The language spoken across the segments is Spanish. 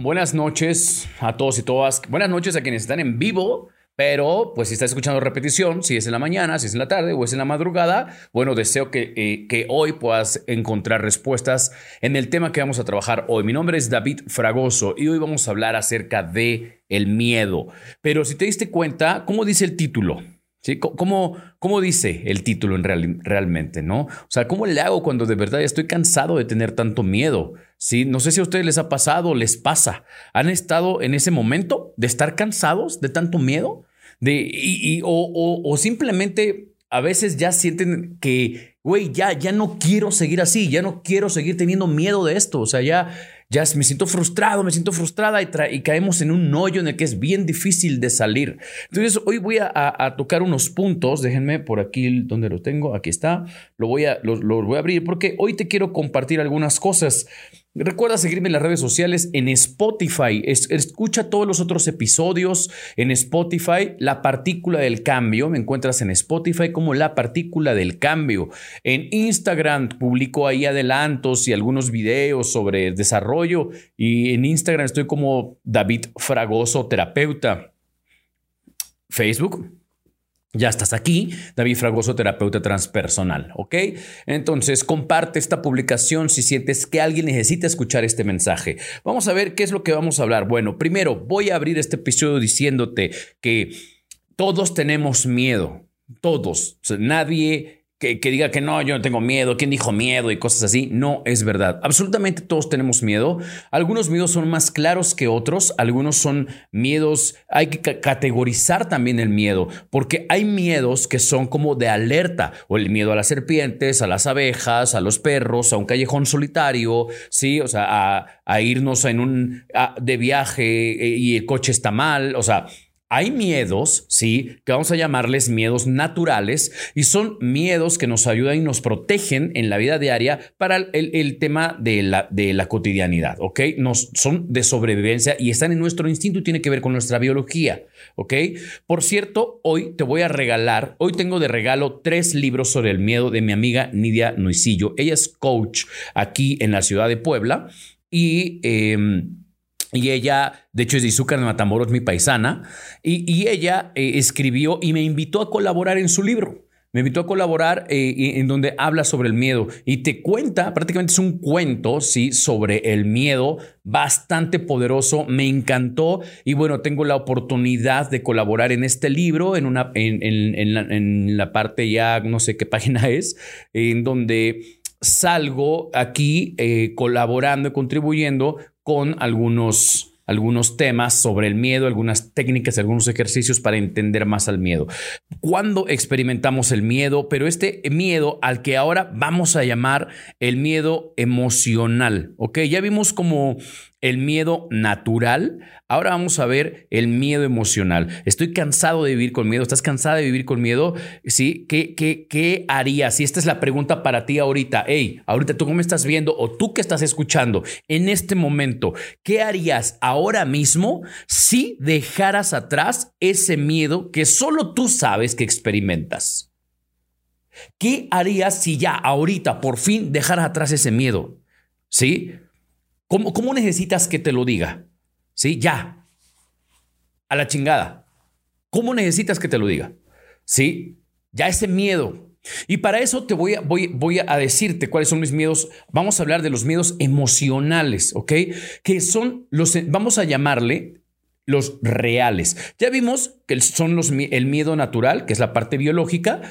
Buenas noches a todos y todas. Buenas noches a quienes están en vivo. Pero, pues si estás escuchando repetición, si es en la mañana, si es en la tarde o es en la madrugada, bueno, deseo que, eh, que, hoy puedas encontrar respuestas en el tema que vamos a trabajar hoy. Mi nombre es David Fragoso y hoy vamos a hablar acerca de el miedo. Pero si te diste cuenta, ¿cómo dice el título? ¿Sí? ¿Cómo, ¿Cómo, dice el título en real, realmente? ¿no? O sea, ¿cómo le hago cuando de verdad estoy cansado de tener tanto miedo? ¿Sí? No sé si a ustedes les ha pasado les pasa. ¿Han estado en ese momento de estar cansados de tanto miedo? De, y, o, o, simplemente a veces ya sienten que, güey, ya, ya no quiero seguir así, ya no quiero seguir teniendo miedo de esto. O sea, ya ya me siento frustrado, me siento frustrada y, caemos en un hoyo en el que es bien difícil de salir. Entonces, hoy voy a, tocar unos puntos, déjenme por aquí donde lo tengo, aquí está, lo voy a, lo, voy a abrir porque hoy te quiero compartir algunas cosas. Recuerda seguirme en las redes sociales en Spotify. escucha todos los otros episodios en Spotify. La partícula del cambio. Me encuentras en Spotify como la partícula del cambio. En Instagram publico ahí adelantos y algunos videos sobre desarrollo y en Instagram estoy como David Fragoso, terapeuta. Facebook, ya estás aquí, David Fragoso, terapeuta transpersonal, ¿ok? Entonces, comparte esta publicación si sientes que alguien necesita escuchar este mensaje. Vamos a ver qué es lo que vamos a hablar. Bueno, primero voy a abrir este episodio diciéndote que todos tenemos miedo, todos. nadie que, diga que no, yo no tengo miedo, quién dijo miedo y cosas así, no es verdad. Absolutamente todos tenemos miedo. Algunos miedos son más claros que otros, algunos son miedos, hay que categorizar también el miedo, porque hay miedos que son como de alerta, o el miedo a las serpientes, a las abejas, a los perros, a un callejón solitario, sí, o sea, a, irnos en un de viaje eh, y el coche está mal, o sea, hay miedos, sí, que vamos a llamarles miedos naturales y son miedos que nos ayudan y nos protegen en la vida diaria para el, tema de la, de la, cotidianidad, ¿ok? Nos, son de sobrevivencia y están en nuestro instinto y tiene que ver con nuestra biología, ¿ok? Por cierto, hoy te voy a regalar, hoy tengo de regalo tres libros sobre el miedo de mi amiga Nidia Nuisillo. Ella es coach aquí en la ciudad de Puebla y... Em, y ella, de hecho, es de de Matamoros, mi paisana, y, ella eh, escribió y me invitó a colaborar en su libro. Me invitó a colaborar eh, en donde habla sobre el miedo y te cuenta, prácticamente es un cuento, sí, sobre el miedo bastante poderoso. Me encantó y bueno, tengo la oportunidad de colaborar en este libro, en, una, en, la, parte ya, no sé qué página es, en donde salgo aquí eh, colaborando y contribuyendo con algunos, algunos temas sobre el miedo, algunas técnicas, algunos ejercicios para entender más al miedo. ¿Cuándo experimentamos el miedo? Pero este miedo al que ahora vamos a llamar el miedo emocional, ¿ok? Ya vimos como el miedo natural. Ahora vamos a ver el miedo emocional. Estoy cansado de vivir con miedo. ¿Estás cansada de vivir con miedo? ¿Sí? ¿Qué, qué, qué harías? Y esta es la pregunta para ti ahorita. Hey, ahorita tú me estás viendo o tú que estás escuchando en este momento, ¿qué harías ahora mismo si dejaras atrás ese miedo que solo tú sabes que experimentas? ¿Qué harías si ya ahorita por fin dejaras atrás ese miedo? ¿Sí? ¿Cómo, necesitas que te lo diga? ¿Sí? Ya. A la chingada. ¿Cómo necesitas que te lo diga? ¿Sí? Ya ese miedo. Y para eso te voy a, voy, voy a decirte cuáles son mis miedos. Vamos a hablar de los miedos emocionales, ¿ok? Que son los, vamos a llamarle los reales. Ya vimos que son los, el miedo natural, que es la parte biológica,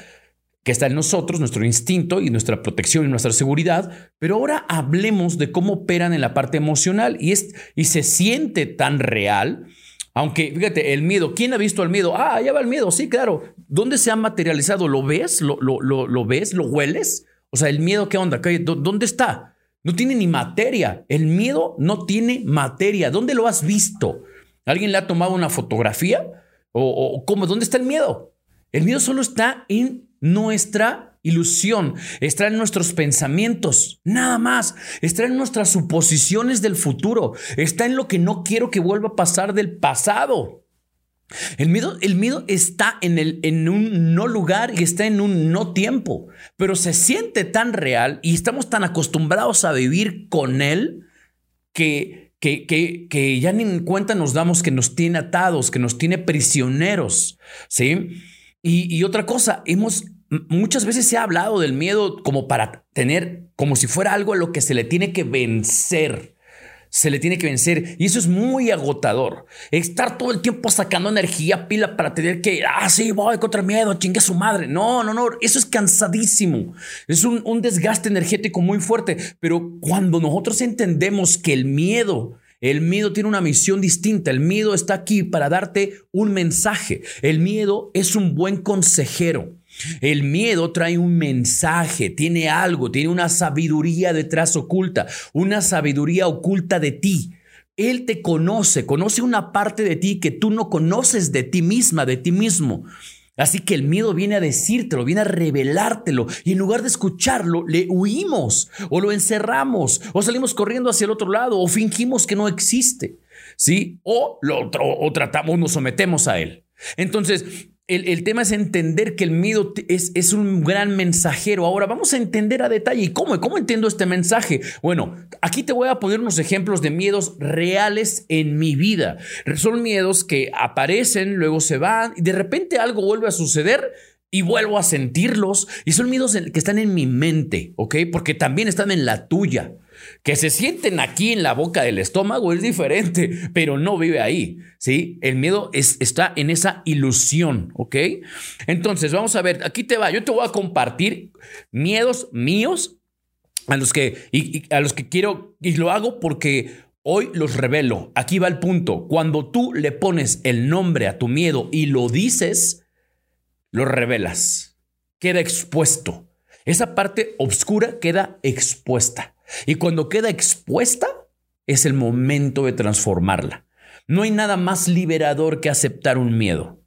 que está en nosotros, nuestro instinto y nuestra protección y nuestra seguridad, pero ahora hablemos de cómo operan en la parte emocional y, es, y se siente tan real. Aunque, fíjate, el miedo, ¿quién ha visto el miedo? Ah, ya va el miedo, sí, claro. ¿Dónde se ha materializado? ¿Lo ves? ¿Lo, lo, lo, ves? ¿Lo hueles? O sea, el miedo, ¿qué onda? ¿Dónde está? No tiene ni materia. El miedo no tiene materia. ¿Dónde lo has visto? ¿Alguien le ha tomado una fotografía? ¿O, cómo? ¿Dónde está el miedo? El miedo solo está en nuestra ilusión, está en nuestros pensamientos, nada más, está en nuestras suposiciones del futuro, está en lo que no quiero que vuelva a pasar del pasado. El miedo, el miedo está en, el, en un no lugar y está en un no tiempo, pero se siente tan real y estamos tan acostumbrados a vivir con él que que, que, ya ni en cuenta nos damos que nos tiene atados, que nos tiene prisioneros, ¿sí? Y, otra cosa, hemos muchas veces se ha hablado del miedo como para tener, como si fuera algo a lo que se le tiene que vencer. Se le tiene que vencer y eso es muy agotador. Estar todo el tiempo sacando energía, pila para tener que, ah, sí, voy contra el miedo, chingue su madre. No, no, no, eso es cansadísimo. Es un desgaste energético muy fuerte. Pero cuando nosotros entendemos que el miedo el miedo tiene una misión distinta. El miedo está aquí para darte un mensaje. El miedo es un buen consejero. El miedo trae un mensaje, tiene algo, tiene una sabiduría detrás oculta, una sabiduría oculta de ti. Él te conoce, conoce una parte de ti que tú no conoces de ti misma, de ti mismo. Así que el miedo viene a decírtelo, viene a revelártelo y en lugar de escucharlo, le huimos o lo encerramos o salimos corriendo hacia el otro lado o fingimos que no existe, ¿sí? O lo o tratamos, nos sometemos a él. Entonces, el, tema es entender que el miedo es, es, un gran mensajero. Ahora vamos a entender a detalle. ¿Y cómo? ¿Cómo entiendo este mensaje? Bueno, aquí te voy a poner unos ejemplos de miedos reales en mi vida. Son miedos que aparecen, luego se van y de repente algo vuelve a suceder y vuelvo a sentirlos. Y son miedos que están en mi mente, ¿ok? Porque también están en la tuya. Que se sienten aquí en la boca del estómago es diferente, pero no vive ahí, ¿sí? El miedo es, está en esa ilusión, ¿ok? Entonces, vamos a ver, aquí te va, yo te voy a compartir miedos míos a los que, y, a los que quiero, y lo hago porque hoy los revelo. Aquí va el punto, cuando tú le pones el nombre a tu miedo y lo dices, lo revelas, queda expuesto. Esa parte oscura queda expuesta. Y cuando queda expuesta, es el momento de transformarla. No hay nada más liberador que aceptar un miedo.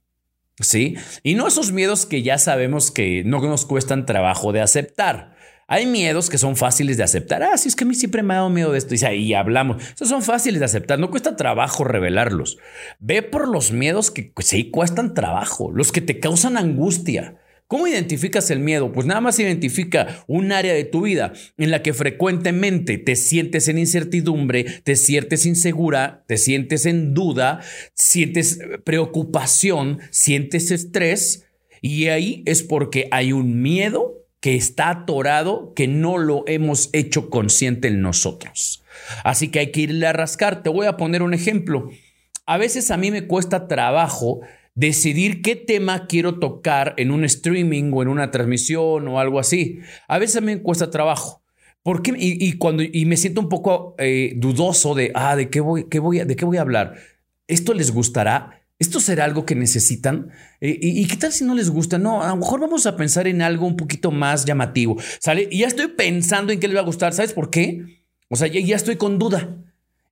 ¿Sí? Y no esos miedos que ya sabemos que no nos cuestan trabajo de aceptar. Hay miedos que son fáciles de aceptar. Ah, sí, es que a mí siempre me ha dado miedo de esto. Y ahí hablamos. Esos son fáciles de aceptar. No cuesta trabajo revelarlos. Ve por los miedos que sí cuestan trabajo, los que te causan angustia, ¿Cómo identificas el miedo? Pues nada más identifica un área de tu vida en la que frecuentemente te sientes en incertidumbre, te sientes insegura, te sientes en duda, sientes preocupación, sientes estrés y ahí es porque hay un miedo que está atorado, que no lo hemos hecho consciente en nosotros. Así que hay que irle a rascar. Te voy a poner un ejemplo. A veces a mí me cuesta trabajo decidir qué tema quiero tocar en un streaming o en una transmisión o algo así. A veces me cuesta trabajo. ¿Por qué? Y, cuando, y me siento un poco eh, dudoso de, ah, ¿de qué, voy, qué voy a, ¿de qué voy a hablar? ¿Esto les gustará? ¿Esto será algo que necesitan? Eh, y, qué tal si no les gusta? No, a lo mejor vamos a pensar en algo un poquito más llamativo. ¿Sale? Y ya estoy pensando en qué les va a gustar. ¿Sabes por qué? O sea, ya estoy con duda.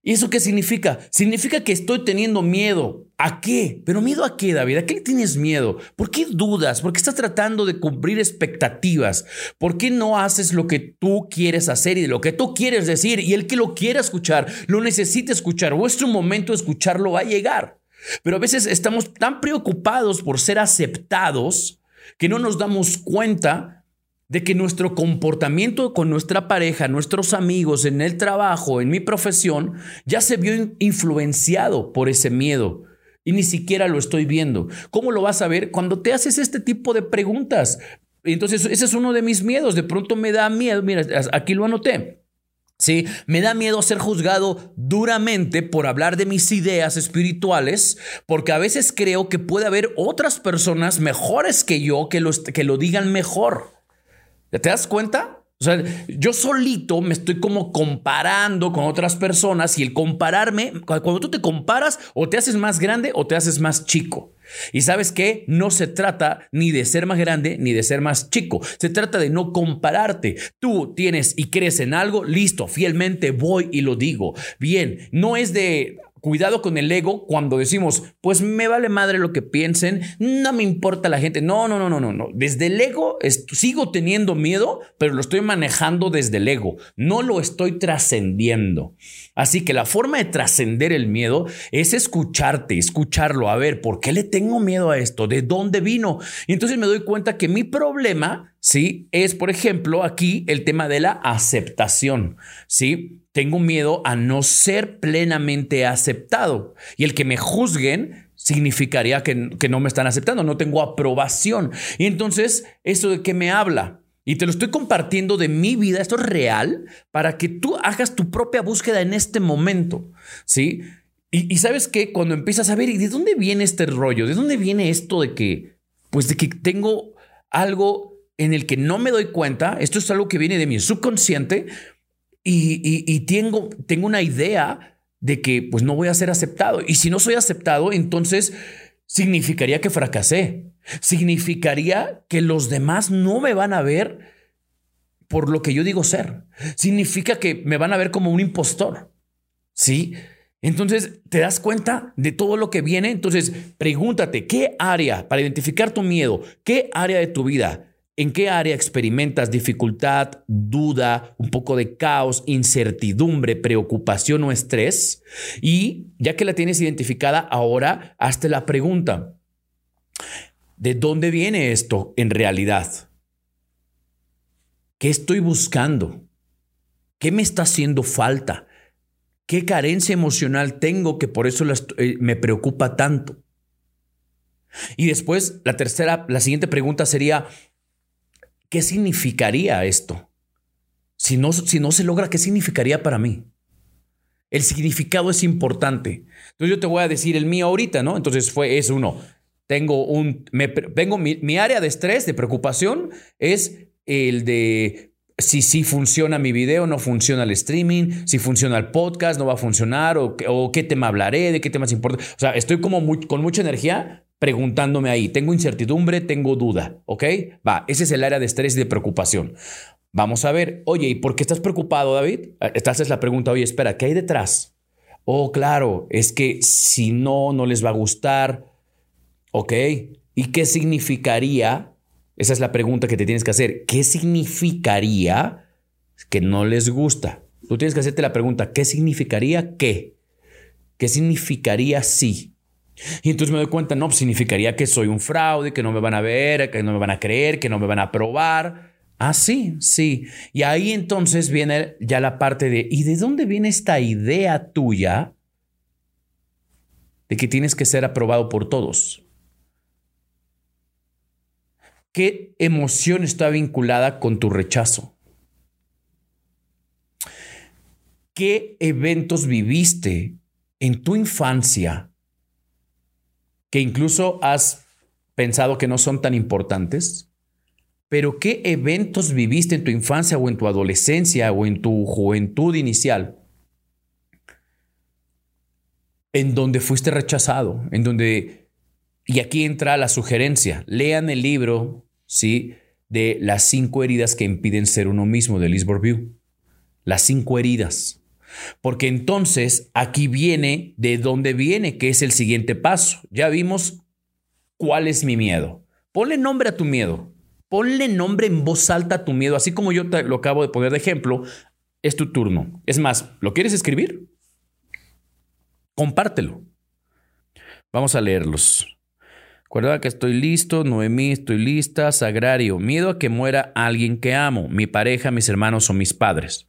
¿Y eso qué significa? Significa que estoy teniendo miedo. ¿A qué? ¿Pero miedo a qué, David? ¿A qué tienes miedo? ¿Por qué dudas? ¿Por qué estás tratando de cumplir expectativas? ¿Por qué no haces lo que tú quieres hacer y lo que tú quieres decir? Y el que lo quiera escuchar, lo necesita escuchar. Vuestro momento de escucharlo va a llegar. Pero a veces estamos tan preocupados por ser aceptados que no nos damos cuenta de que nuestro comportamiento con nuestra pareja, nuestros amigos, en el trabajo, en mi profesión, ya se vio influenciado por ese miedo. Y ni siquiera lo estoy viendo. ¿Cómo lo vas a ver? Cuando te haces este tipo de preguntas. Entonces, ese es uno de mis miedos. De pronto me da miedo. Mira, aquí lo anoté. Sí, me da miedo ser juzgado duramente por hablar de mis ideas espirituales, porque a veces creo que puede haber otras personas mejores que yo que, que lo digan mejor. ¿Te das cuenta? O sea, yo solito me estoy como comparando con otras personas y el compararme, cuando tú te comparas, o te haces más grande o te haces más chico. Y sabes que no se trata ni de ser más grande ni de ser más chico. Se trata de no compararte. Tú tienes y crees en algo, listo, fielmente voy y lo digo. Bien, no es de Cuidado con el ego cuando decimos, pues me vale madre lo que piensen, no me importa la gente. No, no, no, no, no, no. Desde el ego sigo teniendo miedo, pero lo estoy manejando desde el ego. No lo estoy trascendiendo. Así que la forma de trascender el miedo es escucharte, escucharlo. A ver, ¿por qué le tengo miedo a esto? ¿De dónde vino? Y entonces me doy cuenta que mi problema, sí, es, por ejemplo, aquí el tema de la aceptación, sí tengo miedo a no ser plenamente aceptado. Y el que me juzguen significaría que, que no me están aceptando, no tengo aprobación. Y entonces, ¿eso de qué me habla? Y te lo estoy compartiendo de mi vida, esto es real, para que tú hagas tu propia búsqueda en este momento, ¿sí? Y, sabes que cuando empiezas a ver, ¿y de dónde viene este rollo? ¿De dónde viene esto de que, pues de que tengo algo en el que no me doy cuenta? Esto es algo que viene de mi subconsciente y, tengo, tengo una idea de que pues no voy a ser aceptado. Y si no soy aceptado, entonces significaría que fracasé. Significaría que los demás no me van a ver por lo que yo digo ser. Significa que me van a ver como un impostor. ¿Sí? Entonces, ¿te das cuenta de todo lo que viene? Entonces, pregúntate, ¿qué área, para identificar tu miedo, qué área de tu vida, en qué área experimentas dificultad, duda, un poco de caos, incertidumbre, preocupación o estrés? Y ya que la tienes identificada, ahora hazte la pregunta, ¿de dónde viene esto en realidad? ¿Qué estoy buscando? ¿Qué me está haciendo falta? ¿Qué carencia emocional tengo que por eso eh, me preocupa tanto? Y después, la tercera, la siguiente pregunta sería, ¿qué significaría esto? Si no, si no se logra, ¿qué significaría para mí? El significado es importante. Entonces yo te voy a decir el mío ahorita, ¿no? Entonces fue, es uno. Tengo un, me, tengo mi área de estrés, de preocupación, es el de si sí funciona mi video, no funciona el streaming, si funciona el podcast, no va a funcionar, o, qué tema hablaré, de qué temas importa. O sea, estoy como con mucha energía preguntándome ahí. Tengo incertidumbre, tengo duda, ¿ok? Va, ese es el área de estrés y de preocupación. Vamos a ver, oye, ¿y por qué estás preocupado, David? Ah, esta es la pregunta, oye, espera, ¿qué hay detrás? Oh, claro, es que si no, no les va a gustar, ¿ok? ¿Y qué significaría esa es la pregunta que te tienes que hacer. ¿Qué significaría que no les gusta? Tú tienes que hacerte la pregunta, ¿qué significaría qué? ¿Qué significaría sí? Y entonces me doy cuenta, no, pues significaría que soy un fraude, que no me van a ver, que no me van a creer, que no me van a aprobar. Ah, sí, sí. Y ahí entonces viene ya la parte de, ¿y de dónde viene esta idea tuya de que tienes que ser aprobado por todos? ¿Qué emoción está vinculada con tu rechazo? ¿Qué eventos viviste en tu infancia que incluso has pensado que no son tan importantes? Pero ¿qué eventos viviste en tu infancia o en tu adolescencia o en tu juventud inicial en donde fuiste rechazado, en donde y aquí entra la sugerencia, lean el libro, ¿sí? De las cinco heridas que impiden ser uno mismo de Liz View. Las cinco heridas. Porque entonces aquí viene de dónde viene, que es el siguiente paso. Ya vimos cuál es mi miedo. Ponle nombre a tu miedo. Ponle nombre en voz alta a tu miedo. Así como yo te lo acabo de poner de ejemplo, es tu turno. Es más, ¿lo quieres escribir? Compártelo. Vamos a leerlos. Recuerda que estoy listo, Noemí, estoy lista, Sagrario, miedo a que muera alguien que amo, mi pareja, mis hermanos o mis padres.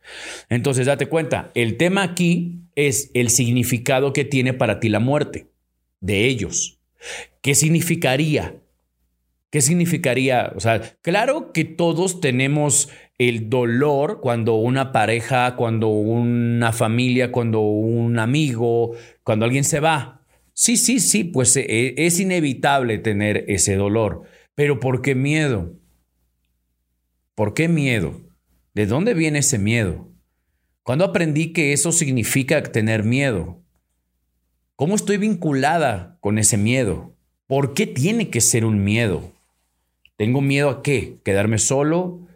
Entonces, date cuenta, el tema aquí es el significado que tiene para ti la muerte de ellos. ¿Qué significaría? ¿Qué significaría? O sea, claro que todos tenemos el dolor cuando una pareja, cuando una familia, cuando un amigo, cuando alguien se va. Sí, sí, sí, pues eh, es inevitable tener ese dolor. Pero ¿por qué miedo? ¿Por qué miedo? ¿De dónde viene ese miedo? ¿Cuándo aprendí que eso significa tener miedo? ¿Cómo estoy vinculada con ese miedo? ¿Por qué tiene que ser un miedo? ¿Tengo miedo a qué? ¿Quedarme solo?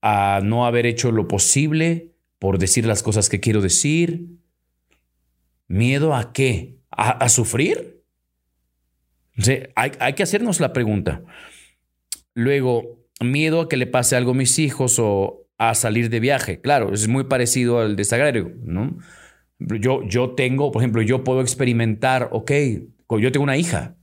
¿A no haber hecho lo posible por decir las cosas que quiero decir? ¿Miedo a qué? ¿A, sufrir? hay, que hacernos la pregunta. Luego, miedo a que le pase algo a mis hijos o a salir de viaje. Claro, es muy parecido al de Sagrario, ¿no? Yo, yo tengo, por ejemplo, yo puedo experimentar, ok, yo tengo una hija,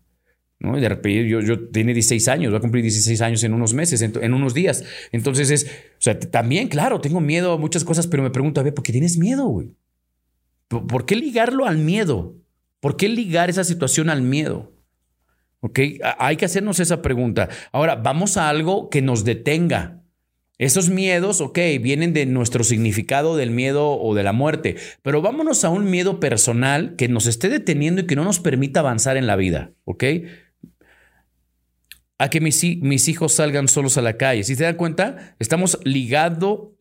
¿no? Y de repente yo, yo tiene 16 años, voy a cumplir 16 años en unos meses, en, unos días. Entonces es, o sea, también, claro, tengo miedo a muchas cosas, pero me pregunto, a ¿por qué tienes miedo, güey? ¿Por qué ligarlo al miedo? ¿Por qué ligar esa situación al miedo? ¿Ok? Hay que hacernos esa pregunta. Ahora, vamos a algo que nos detenga. Esos miedos, ok, vienen de nuestro significado del miedo o de la muerte, pero vámonos a un miedo personal que nos esté deteniendo y que no nos permita avanzar en la vida, ¿ok? A que mis, hijos salgan solos a la calle. Si se dan cuenta, estamos ligando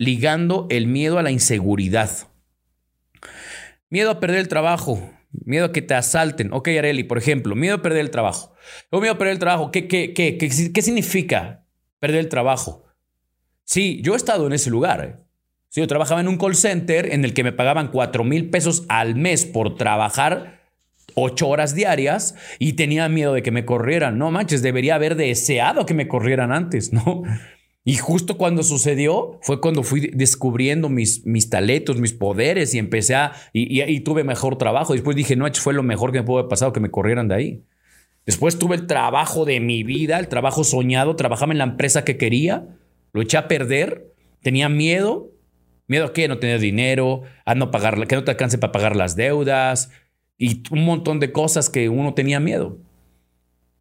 el miedo a la inseguridad. Miedo a perder el trabajo, miedo a que te asalten. Ok, Areli, por ejemplo, miedo a perder el trabajo. O miedo a perder el trabajo, ¿qué, qué, qué, qué, qué significa perder el trabajo? Sí, yo he estado en ese lugar. ¿eh? Sí, yo trabajaba en un call center en el que me pagaban 4 mil pesos al mes por trabajar ocho horas diarias y tenía miedo de que me corrieran. No manches, debería haber deseado que me corrieran antes, ¿no? Y justo cuando sucedió fue cuando fui descubriendo mis, mis talentos, mis poderes y empecé a... Y, tuve mejor trabajo. Después dije, no, fue lo mejor que me pudo haber pasado que me corrieran de ahí. Después tuve el trabajo de mi vida, el trabajo soñado, trabajaba en la empresa que quería lo eché a perder, tenía miedo. ¿Miedo a qué? No tener dinero, a no pagar, que no te alcance para pagar las deudas y un montón de cosas que uno tenía miedo.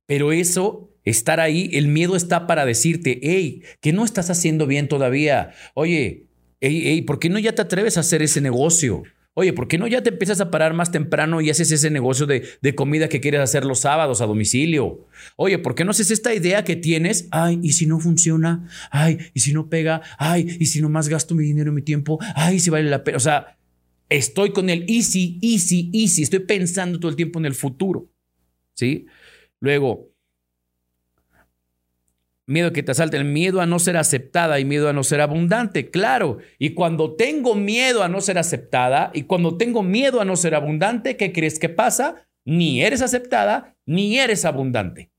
Pero eso, estar ahí, el miedo está para decirte, hey, que no estás haciendo bien todavía. Oye, hey, hey, ¿por qué no ya te atreves a hacer ese negocio? Oye, ¿por qué no ya te empiezas a parar más temprano y haces ese negocio de, comida que quieres hacer los sábados a domicilio? Oye, ¿por qué no haces esta idea que tienes? Ay, ¿y si no funciona? Ay, ¿y si no pega? Ay, ¿y si no más gasto mi dinero y mi tiempo? Ay, si vale la pena. O sea, estoy con el easy, easy, easy. Estoy pensando todo el tiempo en el futuro. ¿Sí? Luego, Miedo que te asalte, el miedo a no ser aceptada y miedo a no ser abundante, claro. Y cuando tengo miedo a no ser aceptada y cuando tengo miedo a no ser abundante, ¿qué crees que pasa? Ni eres aceptada ni eres abundante.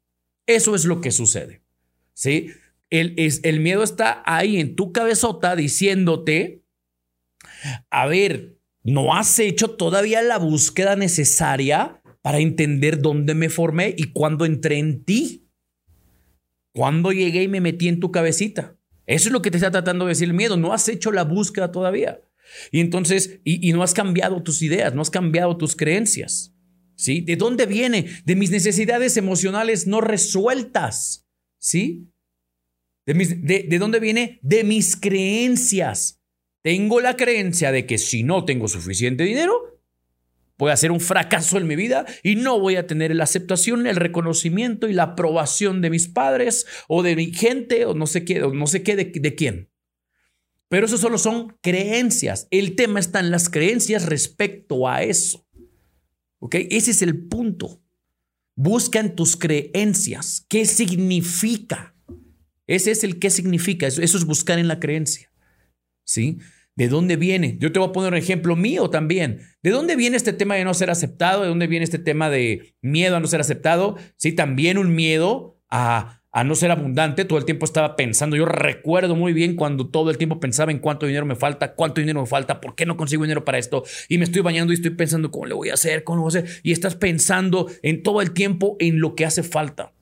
Eso es lo que sucede. ¿Sí? El, es, el miedo está ahí en tu cabezota diciéndote, a ver, no has hecho todavía la búsqueda necesaria para entender dónde me formé y cuándo entré en ti. ¿Cuándo llegué y me metí en tu cabecita? Eso es lo que te está tratando de decir el miedo. No has hecho la búsqueda todavía. Y entonces, y, no has cambiado tus ideas, no has cambiado tus creencias. ¿Sí? ¿De dónde viene? De mis necesidades emocionales no resueltas. ¿Sí? ¿De, de, ¿De dónde viene? De mis creencias. Tengo la creencia de que si no tengo suficiente dinero, voy a ser un fracaso en mi vida y no voy a tener la aceptación, el reconocimiento y la aprobación de mis padres o de mi gente o no sé qué, no sé qué de, de quién. Pero eso solo son creencias. El tema está en las creencias respecto a eso. ¿Ok? Ese es el punto. Busca en tus creencias. ¿Qué significa? Ese es el qué significa. Eso, eso es buscar en la creencia. ¿Sí? ¿De dónde viene? Yo te voy a poner un ejemplo mío también. ¿De dónde viene este tema de no ser aceptado? ¿De dónde viene este tema de miedo a no ser aceptado? Sí, también un miedo a, a no ser abundante. Todo el tiempo estaba pensando. Yo recuerdo muy bien cuando todo el tiempo pensaba en cuánto dinero me falta, cuánto dinero me falta, por qué no consigo dinero para esto. Y me estoy bañando y estoy pensando cómo le voy a hacer, cómo lo voy a hacer. Y estás pensando en todo el tiempo en lo que hace falta.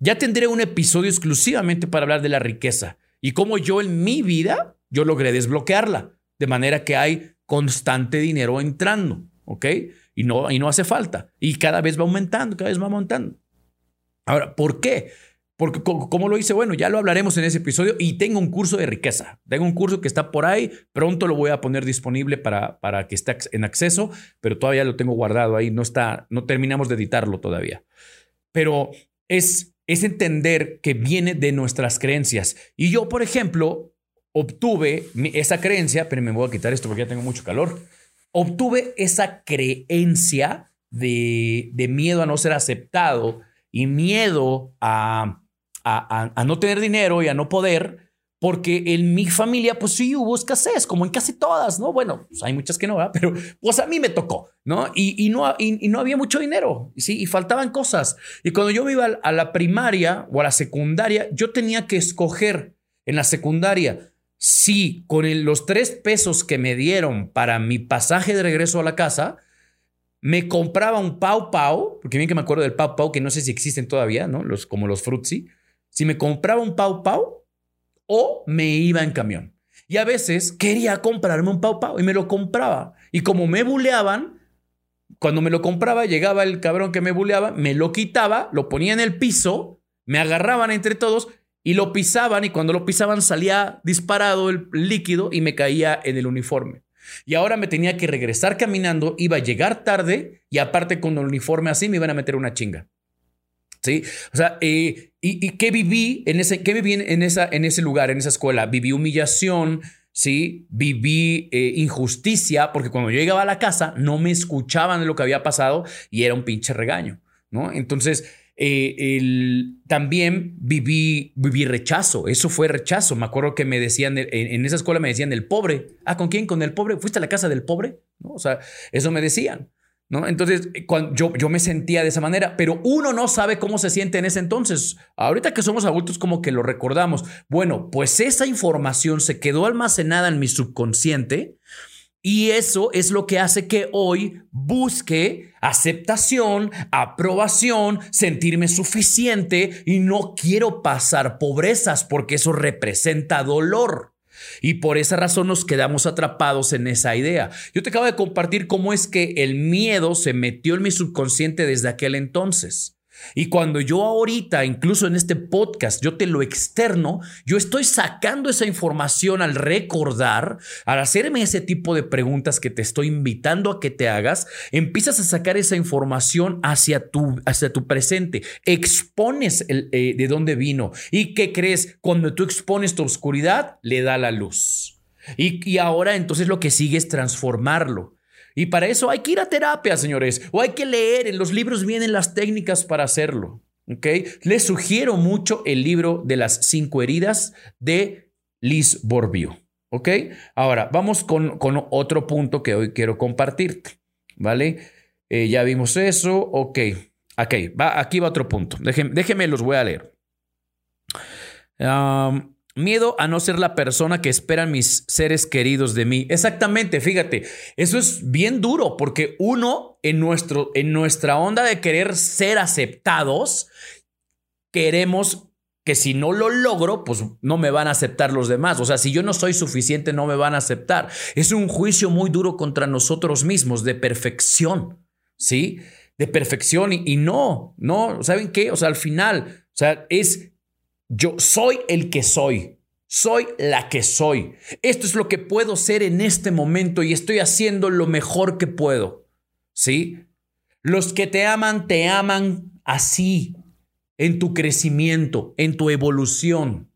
Ya tendré un episodio exclusivamente para hablar de la riqueza y cómo yo en mi vida yo logré desbloquearla de manera que hay constante dinero entrando, ¿ok? Y no, y no hace falta. Y cada vez va aumentando, cada vez va aumentando. Ahora, ¿por qué? Porque, ¿cómo lo hice? Bueno, ya lo hablaremos en ese episodio y tengo un curso de riqueza. Tengo un curso que está por ahí. Pronto lo voy a poner disponible para, para que esté en acceso, pero todavía lo tengo guardado ahí. No está, no terminamos de editarlo todavía. Pero es, es entender que viene de nuestras creencias. Y yo, por ejemplo, obtuve esa creencia, pero me voy a quitar esto porque ya tengo mucho calor, obtuve esa creencia de, miedo a no ser aceptado y miedo a, a, no tener dinero y a no poder, porque en mi familia, pues sí hubo escasez, como en casi todas, ¿no? Bueno, pues hay muchas que no, ¿verdad? Pero pues a mí me tocó, ¿no? Y, no, y, no había mucho dinero, ¿sí? Y faltaban cosas. Y cuando yo iba a la primaria o a la secundaria, yo tenía que escoger en la secundaria si con los tres pesos que me dieron para mi pasaje de regreso a la casa, me compraba un Pau Pau, porque bien que me acuerdo del Pau Pau, que no sé si existen todavía, ¿no? Los, como los Fruitsy. Si me compraba un Pau Pau o me iba en camión. Y a veces quería comprarme un Pau Pau y me lo compraba. Y como me buleaban, cuando me lo compraba, llegaba el cabrón que me buleaba, me lo quitaba, lo ponía en el piso, me agarraban entre todos y lo pisaban y cuando lo pisaban salía disparado el líquido y me caía en el uniforme. Y ahora me tenía que regresar caminando, iba a llegar tarde y aparte con el uniforme así me iban a meter una chinga. ¿Sí? O sea, eh, ¿y, qué viví en ese, qué viví en, esa, en ese lugar, en esa escuela? Viví humillación, ¿sí? Viví eh, injusticia, porque cuando yo llegaba a la casa no me escuchaban de lo que había pasado y era un pinche regaño, ¿no? Entonces, eh, el, también viví, viví rechazo, eso fue rechazo. Me acuerdo que me decían, en, esa escuela me decían el pobre. Ah, ¿con quién? ¿Con el pobre? ¿Fuiste a la casa del pobre? ¿No? O sea, eso me decían. ¿No? Entonces, eh, cuando yo, yo me sentía de esa manera, pero uno no sabe cómo se siente en ese entonces. Ahorita que somos adultos, como que lo recordamos. Bueno, pues esa información se quedó almacenada en mi subconsciente y eso es lo que hace que hoy busque aceptación, aprobación, sentirme suficiente y no quiero pasar pobrezas porque eso representa dolor. Y por esa razón nos quedamos atrapados en esa idea. Yo te acabo de compartir cómo es que el miedo se metió en mi subconsciente desde aquel entonces. Y cuando yo ahorita, incluso en este podcast, yo te lo externo, yo estoy sacando esa información al recordar, al hacerme ese tipo de preguntas que te estoy invitando a que te hagas, empiezas a sacar esa información hacia tu, hacia tu presente, expones eh, de dónde vino y qué crees, cuando tú expones tu oscuridad, le da la luz. Y ahora entonces lo que sigue es transformarlo. Y para eso hay que ir a terapia, señores, o hay que leer. En los libros vienen las técnicas para hacerlo. ¿Ok? Les sugiero mucho el libro de las cinco heridas de Liz Borbio. ¿Ok? Ahora, vamos con, con otro punto que hoy quiero compartirte. ¿Vale? Eh, ya vimos eso. Ok. Ok, aquí va otro punto. Déjenme, los voy a leer. Miedo a no ser la persona que esperan mis seres queridos de mí. Exactamente, fíjate, eso es bien duro porque uno en, nuestro, en nuestra onda de querer ser aceptados, queremos que si no lo logro, pues no me van a aceptar los demás. O sea, si yo no soy suficiente, no me van a aceptar. Es un juicio muy duro contra nosotros mismos de perfección, ¿sí? De perfección y, y no, no, ¿saben qué? O sea, al final, o sea, es yo soy el que soy. Soy la que soy. Esto es lo que puedo ser en este momento y estoy haciendo lo mejor que puedo. ¿Sí? Los que te aman, te aman así, en tu crecimiento, en tu evolución.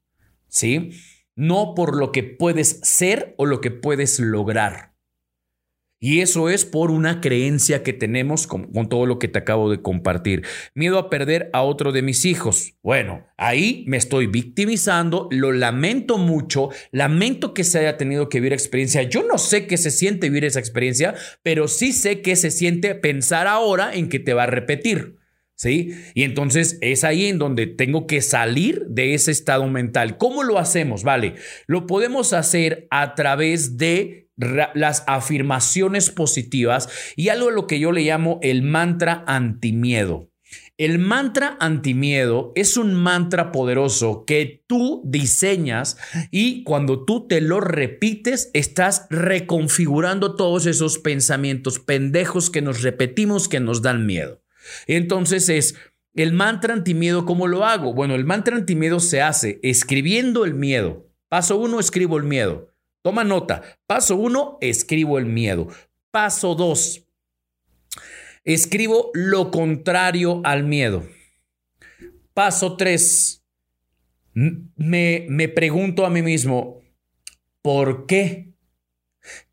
¿Sí? No por lo que puedes ser o lo que puedes lograr. Y eso es por una creencia que tenemos con, todo lo que te acabo de compartir. Miedo a perder a otro de mis hijos. Bueno, ahí me estoy victimizando, lo lamento mucho, lamento que se haya tenido que vivir experiencia. Yo no sé qué se siente vivir esa experiencia, pero sí sé qué se siente pensar ahora en que te va a repetir. ¿Sí? Y entonces es ahí en donde tengo que salir de ese estado mental. ¿Cómo lo hacemos? Vale, lo podemos hacer a través de las afirmaciones positivas y algo a lo que yo le llamo el mantra antimiedo. El mantra antimiedo es un mantra poderoso que tú diseñas y cuando tú te lo repites estás reconfigurando todos esos pensamientos pendejos que nos repetimos que nos dan miedo. Entonces es el mantra antimiedo, ¿cómo lo hago? Bueno, el mantra antimiedo se hace escribiendo el miedo. Paso uno, escribo el miedo. Toma nota. Paso uno, escribo el miedo. Paso dos, escribo lo contrario al miedo. Paso tres, me, me pregunto a mí mismo, ¿por qué?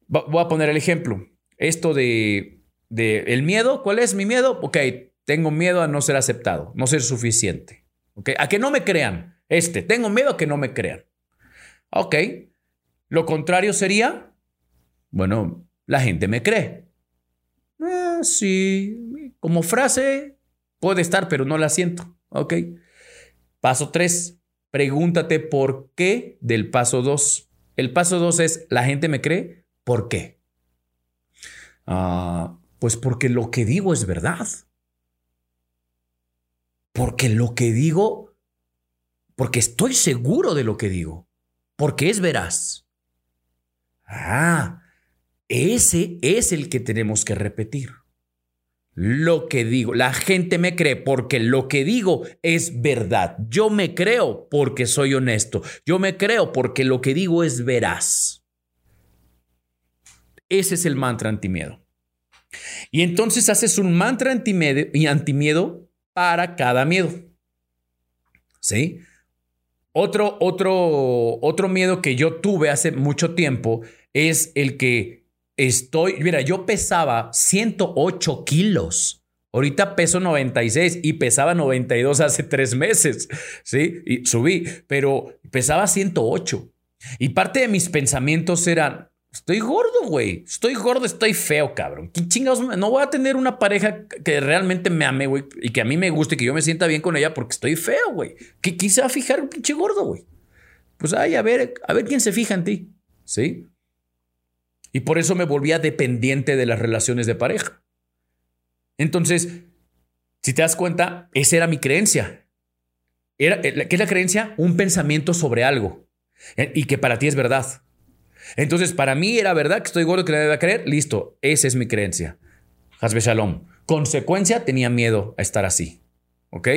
Voy a poner el ejemplo. Esto de, de el miedo, ¿cuál es mi miedo? Ok, tengo miedo a no ser aceptado, no ser suficiente. Okay, a que no me crean. Este, tengo miedo a que no me crean. Ok, lo contrario sería, bueno, la gente me cree. Ah, sí, como frase puede estar, pero no la siento. Ok. Paso 3. Pregúntate por qué del paso 2. El paso 2 es, ¿la gente me cree? ¿Por qué? Ah, Pues porque lo que digo es verdad. Porque lo que digo, porque estoy seguro de lo que digo, porque es veraz. Ah, ese es el que tenemos que repetir. Lo que digo, la gente me cree porque lo que digo es verdad. Yo me creo porque soy honesto. Yo me creo porque lo que digo es veraz. Ese es el mantra antimiedo. Y entonces haces un mantra antimiedo y antimiedo para cada miedo. ¿Sí? Otro, otro, otro miedo que yo tuve hace mucho tiempo es el que estoy, mira, yo pesaba 108 kilos. Ahorita peso 96 y pesaba 92 hace tres meses, ¿sí? Y subí, pero pesaba 108. Y parte de mis pensamientos eran, estoy gordo, güey, estoy gordo, estoy feo, cabrón. ¿Qué chingados? No voy a tener una pareja que realmente me ame, güey, y que a mí me guste, y que yo me sienta bien con ella porque estoy feo, güey. ¿Qué quise a fijar un pinche gordo, güey? Pues ay, a ver, a ver quién se fija en ti, ¿sí? Y por eso me volvía dependiente de las relaciones de pareja. Entonces, si te das cuenta, esa era mi creencia. Era, eh, ¿Qué es la creencia? Un pensamiento sobre algo eh, y que para ti es verdad. Entonces, para mí era verdad que estoy gordo, que le debe creer. Listo, esa es mi creencia. Hasbe Shalom. Consecuencia, tenía miedo a estar así. ¿Ok?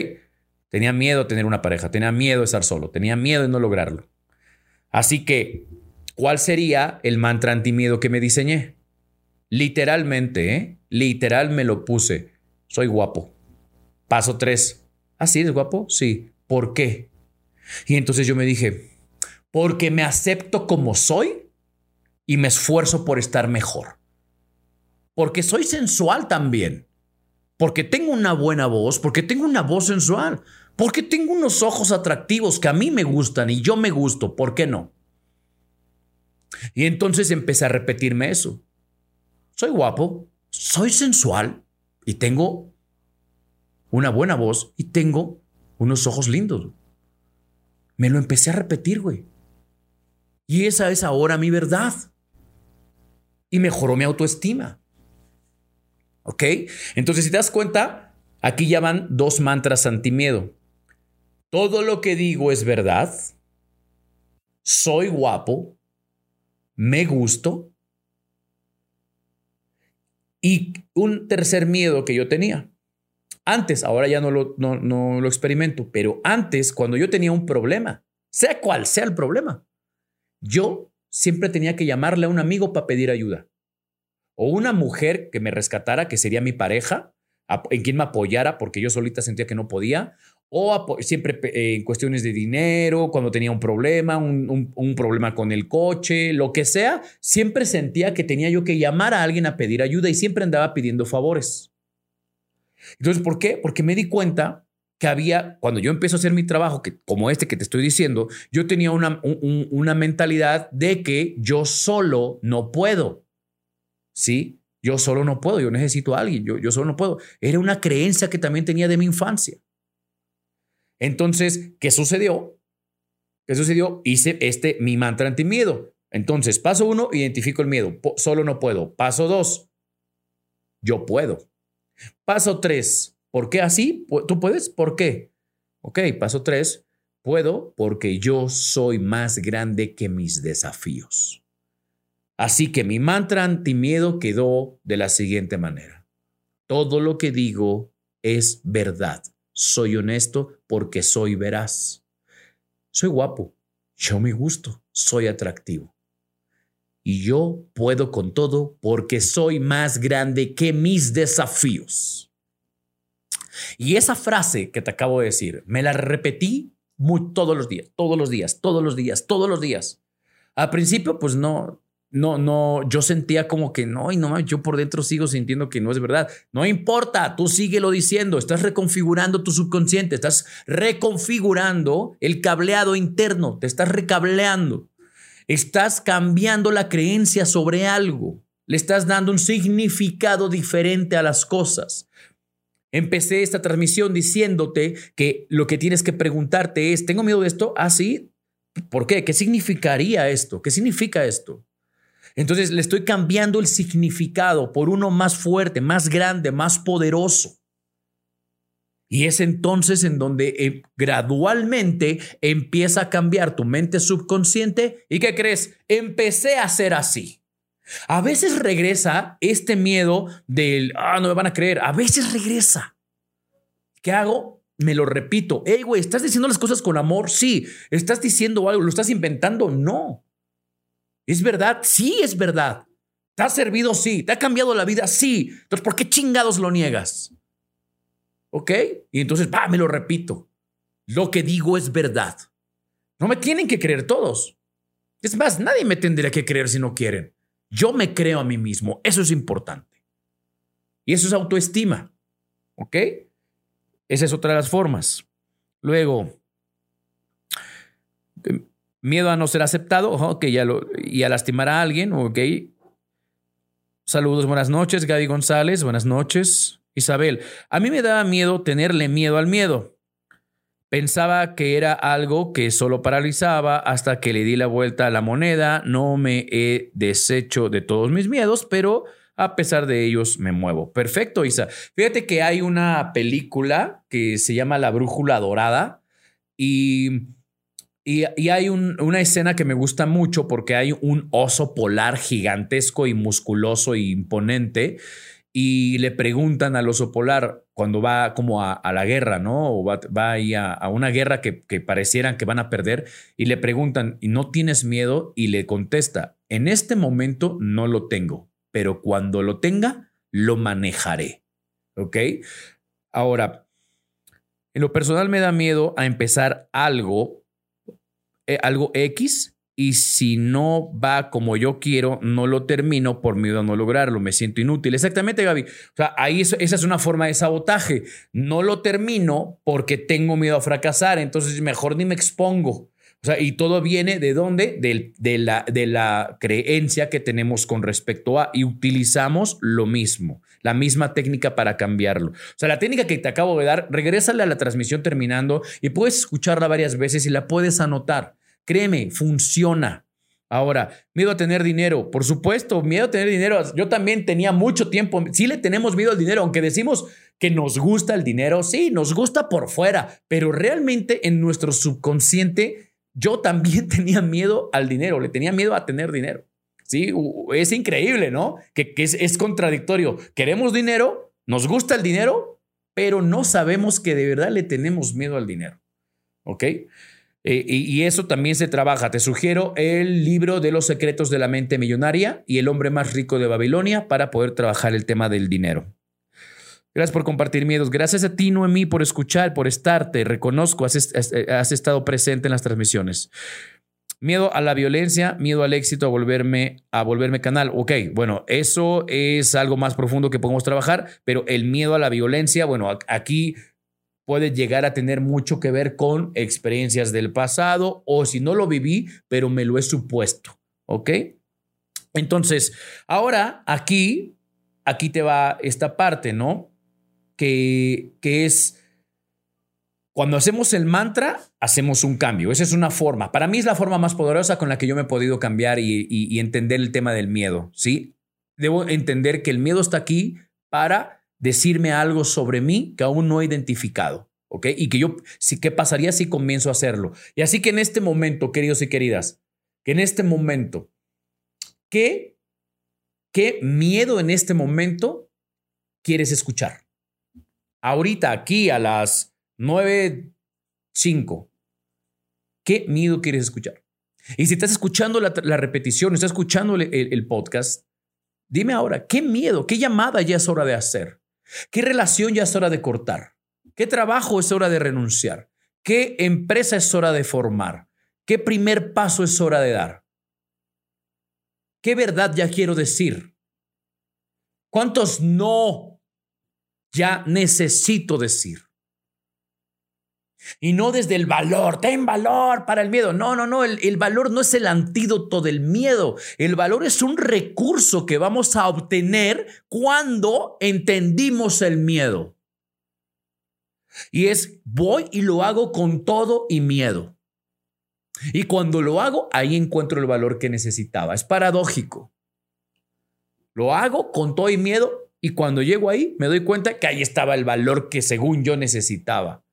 Tenía miedo a tener una pareja, tenía miedo a estar solo, tenía miedo de no lograrlo. Así que ¿Cuál sería el mantra antimiedo que me diseñé? Literalmente, ¿eh? Literal me lo puse. Soy guapo. Paso tres. ¿Ah, sí? ¿Eres guapo? Sí. ¿Por qué? Y entonces yo me dije, porque me acepto como soy y me esfuerzo por estar mejor. Porque soy sensual también. Porque tengo una buena voz, porque tengo una voz sensual, porque tengo unos ojos atractivos que a mí me gustan y yo me gusto. ¿Por qué no? Y entonces empecé a repetirme eso. Soy guapo, soy sensual y tengo una buena voz y tengo unos ojos lindos. Me lo empecé a repetir, güey. Y esa es ahora mi verdad. Y mejoró mi autoestima. ¿Ok? Entonces, si te das cuenta, aquí ya van dos mantras antimiedo. Todo lo que digo es verdad. Soy guapo me gusto. Y un tercer miedo que yo tenía. Antes, ahora ya no lo, no, no lo experimento, pero antes, cuando yo tenía un problema, sea cual sea el problema, yo siempre tenía que llamarle a un amigo para pedir ayuda. O una mujer que me rescatara, que sería mi pareja, en quien me apoyara porque yo solita sentía que no podía, o siempre en cuestiones de dinero, cuando tenía un problema, un, problema con el coche, lo que sea, siempre sentía que tenía yo que llamar a alguien a pedir ayuda y siempre andaba pidiendo favores. Entonces, ¿por qué? Porque me di cuenta que había, cuando yo empecé a hacer mi trabajo, que, como este que te estoy diciendo, yo tenía una, una mentalidad de que yo solo no puedo. ¿Sí? Yo solo no puedo, yo necesito a alguien, yo, yo solo no puedo. Era una creencia que también tenía de mi infancia. Entonces, ¿qué sucedió? ¿Qué sucedió? Hice este mi mantra antimiedo. Entonces, paso uno, identifico el miedo. solo no puedo. Paso dos, yo puedo. Paso tres, ¿por qué así? ¿Tú puedes? ¿Por qué? Ok, paso tres, puedo porque yo soy más grande que mis desafíos. Así que mi mantra antimiedo quedó de la siguiente manera. Todo lo que digo es verdad soy honesto porque soy veraz. Soy guapo, yo me gusto, soy atractivo. Y yo puedo con todo porque soy más grande que mis desafíos. Y esa frase que te acabo de decir, me la repetí todos los días, todos los días, todos los días, todos los días. Al principio, pues no, no, no, yo sentía como que no, y no, yo por dentro sigo sintiendo que no es verdad. No importa, tú síguelo diciendo, estás reconfigurando tu subconsciente, estás reconfigurando el cableado interno, te estás recableando, estás cambiando la creencia sobre algo, le estás dando un significado diferente a las cosas. Empecé esta transmisión diciéndote que lo que tienes que preguntarte es, ¿tengo miedo de esto? Ah, sí. ¿Por qué? ¿Qué significaría esto? ¿Qué significa esto? Entonces le estoy cambiando el significado por uno más fuerte, más grande, más poderoso. Y es entonces en donde eh, gradualmente empieza a cambiar tu mente subconsciente. ¿Y qué crees? Empecé a ser así. A veces regresa este miedo del, ah, no me van a creer. A veces regresa. ¿Qué hago? Me lo repito. Hey, güey, ¿estás diciendo las cosas con amor? Sí. ¿Estás diciendo algo? ¿Lo estás inventando? No. ¿Es verdad? Sí, es verdad. ¿Te ha servido? Sí. ¿Te ha cambiado la vida? Sí. Entonces, ¿por qué chingados lo niegas? ¿Ok? Y entonces, va, me lo repito. Lo que digo es verdad. No me tienen que creer todos. Es más, nadie me tendría que creer si no quieren. Yo me creo a mí mismo. Eso es importante. Y eso es autoestima. ¿Ok? Esa es otra de las formas. Luego, miedo a no ser aceptado, ok, ya lo, y a lastimar a alguien, ok. Saludos, buenas noches, Gaby González, buenas noches. Isabel, a mí me daba miedo tenerle miedo al miedo. Pensaba que era algo que solo paralizaba hasta que le di la vuelta a la moneda. No me he deshecho de todos mis miedos, pero a pesar de ellos me muevo. Perfecto, Isa. Fíjate que hay una película que se llama La Brújula Dorada y, y, hay una escena que me gusta mucho porque hay un oso polar gigantesco y musculoso e imponente y le preguntan al oso polar cuando va como a, la guerra, ¿no? O va, ahí a, una guerra que, parecieran que van a perder y le preguntan, ¿y no tienes miedo? Y le contesta, en este momento no lo tengo, pero cuando lo tenga, lo manejaré. ¿Ok? Ahora, en lo personal me da miedo a empezar algo, eh, algo X y si no va como yo quiero, no lo termino por miedo a no lograrlo, me siento inútil. Exactamente, Gaby. O sea, ahí esa es una forma de sabotaje. No lo termino porque tengo miedo a fracasar, entonces mejor ni me expongo. O sea, y todo viene de dónde? De, la, de la creencia que tenemos con respecto a y utilizamos lo mismo, la misma técnica para cambiarlo. O sea, la técnica que te acabo de dar, regrésale a la transmisión terminando y puedes escucharla varias veces y la puedes anotar. Créeme, funciona. Ahora, miedo a tener dinero. Por supuesto, miedo a tener dinero. Yo también tenía mucho tiempo. Sí le tenemos miedo al dinero, aunque decimos que nos gusta el dinero. Sí, nos gusta por fuera, pero realmente en nuestro subconsciente yo también tenía miedo al dinero, le tenía miedo a tener dinero. Sí, es increíble, ¿no? Que, es, es contradictorio. Queremos dinero, nos gusta el dinero, pero no sabemos que de verdad le tenemos miedo al dinero. ¿Ok? Eh, y, eso también se trabaja. Te sugiero el libro de los secretos de la mente millonaria y el hombre más rico de Babilonia para poder trabajar el tema del dinero. Gracias por compartir miedos. Gracias a ti, Noemí, por escuchar, por estarte. Reconozco, has, has estado presente en las transmisiones. Miedo a la violencia, miedo al éxito, a volverme, a volverme canal. Ok, bueno, eso es algo más profundo que podemos trabajar, pero el miedo a la violencia, bueno, aquí puede llegar a tener mucho que ver con experiencias del pasado o si no lo viví, pero me lo he supuesto. ¿Ok? Entonces, ahora aquí, aquí te va esta parte, ¿no? Que, que es, cuando hacemos el mantra, hacemos un cambio. Esa es una forma. Para mí es la forma más poderosa con la que yo me he podido cambiar y, y entender el tema del miedo, ¿sí? Debo entender que el miedo está aquí para decirme algo sobre mí que aún no he identificado. ¿Ok? Y que yo, sí, ¿qué pasaría si comienzo a hacerlo? Y así que en este momento, queridos y queridas, que en este momento, ¿qué, qué miedo en este momento quieres escuchar? Ahorita, aquí a las 9.05, ¿qué miedo quieres escuchar? Y si estás escuchando la, repetición, estás escuchando el podcast, dime ahora, ¿qué miedo, qué llamada ya es hora de hacer? ¿Qué relación ya es hora de cortar? ¿Qué trabajo es hora de renunciar? ¿Qué empresa es hora de formar? ¿Qué primer paso es hora de dar? ¿Qué verdad ya quiero decir? ¿Cuántos no ya necesito decir? Y no desde el valor, ten valor para el miedo. No, no, no, el, el, valor no es el antídoto del miedo. El valor es un recurso que vamos a obtener cuando entendimos el miedo. Y es, voy y lo hago con todo y miedo. Y cuando lo hago, ahí encuentro el valor que necesitaba. Es paradójico. Lo hago con todo y miedo y cuando llego ahí me doy cuenta que ahí estaba el valor que según yo necesitaba.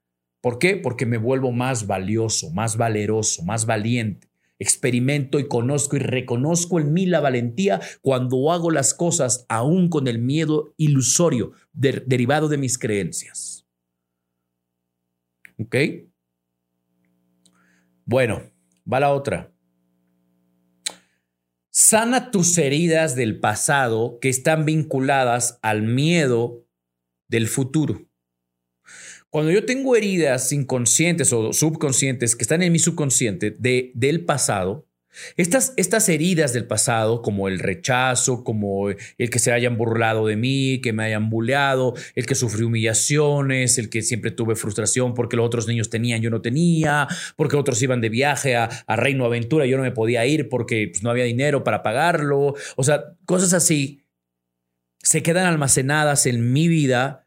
¿Por qué? Porque me vuelvo más valioso, más valeroso, más valiente. Experimento y conozco y reconozco en mí la valentía cuando hago las cosas aún con el miedo ilusorio derivado de mis creencias. ¿Ok? Bueno, va la otra. Sana tus heridas del pasado que están vinculadas al miedo del futuro. Cuando yo tengo heridas inconscientes o subconscientes que están en mi subconsciente de, del pasado, estas, estas heridas del pasado, como el rechazo, como el que se hayan burlado de mí, que me hayan bulleado, el que sufrí humillaciones, el que siempre tuve frustración porque los otros niños tenían, yo no tenía, porque otros iban de viaje a, Reino Aventura, yo no me podía ir porque pues, no había dinero para pagarlo. O sea, cosas así se quedan almacenadas en mi vida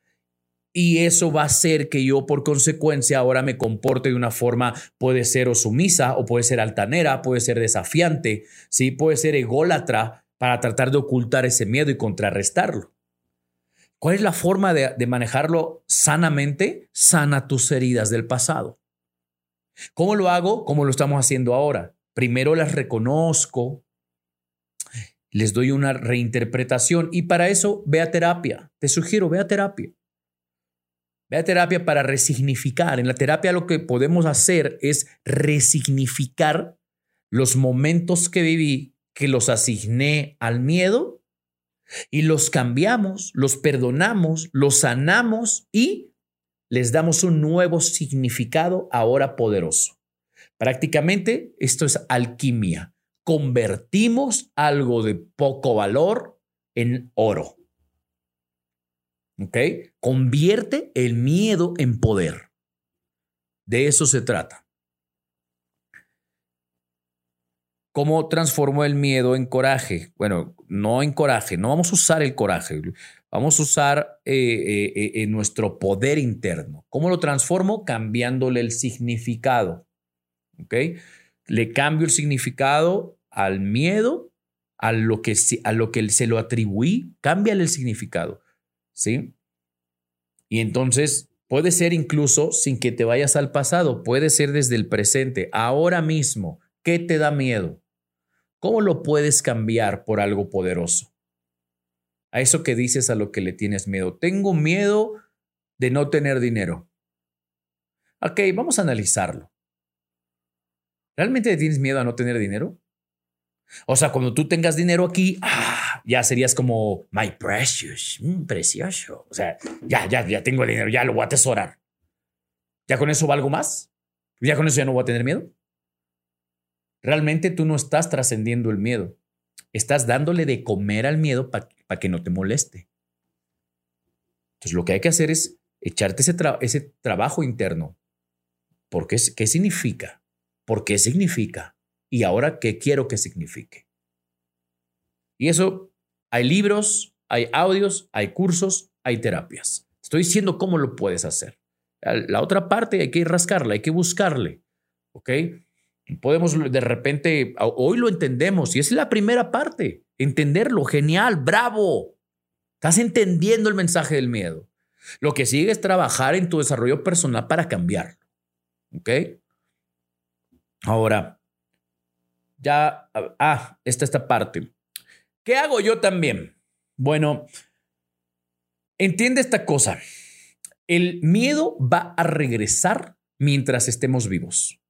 y eso va a hacer que yo por consecuencia ahora me comporte de una forma, puede ser o sumisa, o puede ser altanera, puede ser desafiante, ¿sí? puede ser ególatra para tratar de ocultar ese miedo y contrarrestarlo. ¿Cuál es la forma de, de manejarlo sanamente? Sana tus heridas del pasado. ¿Cómo lo hago? Como lo estamos haciendo ahora. Primero las reconozco, les doy una reinterpretación y para eso ve a terapia. Te sugiero, ve a terapia. Ve a terapia para resignificar. En la terapia lo que podemos hacer es resignificar los momentos que viví, que los asigné al miedo y los cambiamos, los perdonamos, los sanamos y les damos un nuevo significado ahora poderoso. Prácticamente esto es alquimia. Convertimos algo de poco valor en oro. ¿Ok? Convierte el miedo en poder. De eso se trata. ¿Cómo transformó el miedo en coraje? Bueno, no en coraje, no vamos a usar el coraje, vamos a usar eh, eh, eh, nuestro poder interno. ¿Cómo lo transformo? Cambiándole el significado. ¿Ok? Le cambio el significado al miedo, a lo que, a lo que se lo atribuí, cámbiale el significado. ¿Sí? Y entonces puede ser incluso sin que te vayas al pasado, puede ser desde el presente, ahora mismo. ¿Qué te da miedo? ¿Cómo lo puedes cambiar por algo poderoso? A eso que dices a lo que le tienes miedo. Tengo miedo de no tener dinero. Ok, vamos a analizarlo. ¿Realmente tienes miedo a no tener dinero? O sea, cuando tú tengas dinero aquí, ah, ya serías como my precious, mm, precioso. O sea, ya, ya, ya tengo el dinero, ya lo voy a atesorar. ¿Ya con eso valgo más? ¿Ya con eso ya no voy a tener miedo? Realmente tú no estás trascendiendo el miedo. Estás dándole de comer al miedo para que no te moleste. Entonces, lo que hay que hacer es echarte ese, ese trabajo interno. ¿Por qué, ¿Qué significa? ¿Por qué significa? Y ahora qué quiero que signifique. Y eso, hay libros, hay audios, hay cursos, hay terapias. Estoy diciendo cómo lo puedes hacer. La otra parte hay que rascarla, hay que buscarle. ¿Ok? Podemos de repente, hoy lo entendemos y es la primera parte. Entenderlo, genial, bravo. Estás entendiendo el mensaje del miedo. Lo que sigue es trabajar en tu desarrollo personal para cambiarlo. ¿Ok? Ahora, ya, ah, está esta parte. ¿Qué hago yo también? Bueno, entiende esta cosa. El miedo va a regresar mientras estemos vivos.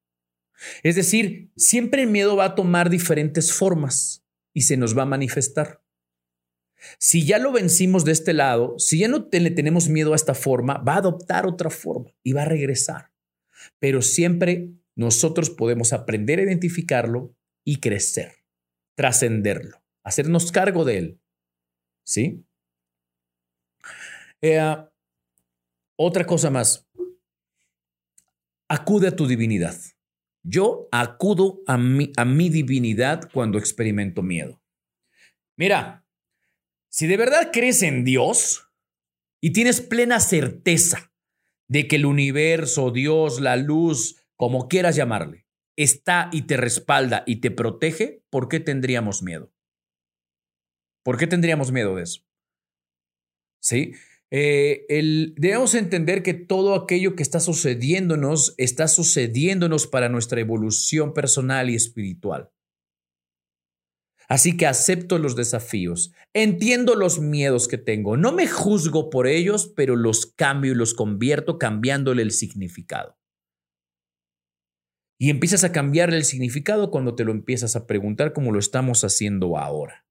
Es decir, siempre el miedo va a tomar diferentes formas y se nos va a manifestar. Si ya lo vencimos de este lado, si ya no le tenemos miedo a esta forma, va a adoptar otra forma y va a regresar. Pero siempre nosotros podemos aprender a identificarlo y crecer, trascenderlo, hacernos cargo de él. ¿Sí? Eh, otra cosa más. Acude a tu divinidad. Yo acudo a mi, a mi divinidad cuando experimento miedo. Mira, si de verdad crees en Dios y tienes plena certeza de que el universo, Dios, la luz, como quieras llamarle, está y te respalda y te protege, ¿por qué tendríamos miedo? ¿Por qué tendríamos miedo de eso? ¿Sí? Eh, debemos entender que todo aquello que está sucediéndonos está sucediéndonos para nuestra evolución personal y espiritual. Así que acepto los desafíos, entiendo los miedos que tengo, no me juzgo por ellos, pero los cambio y los convierto cambiándole el significado. Y empiezas a cambiarle el significado cuando te lo empiezas a preguntar como lo estamos haciendo ahora.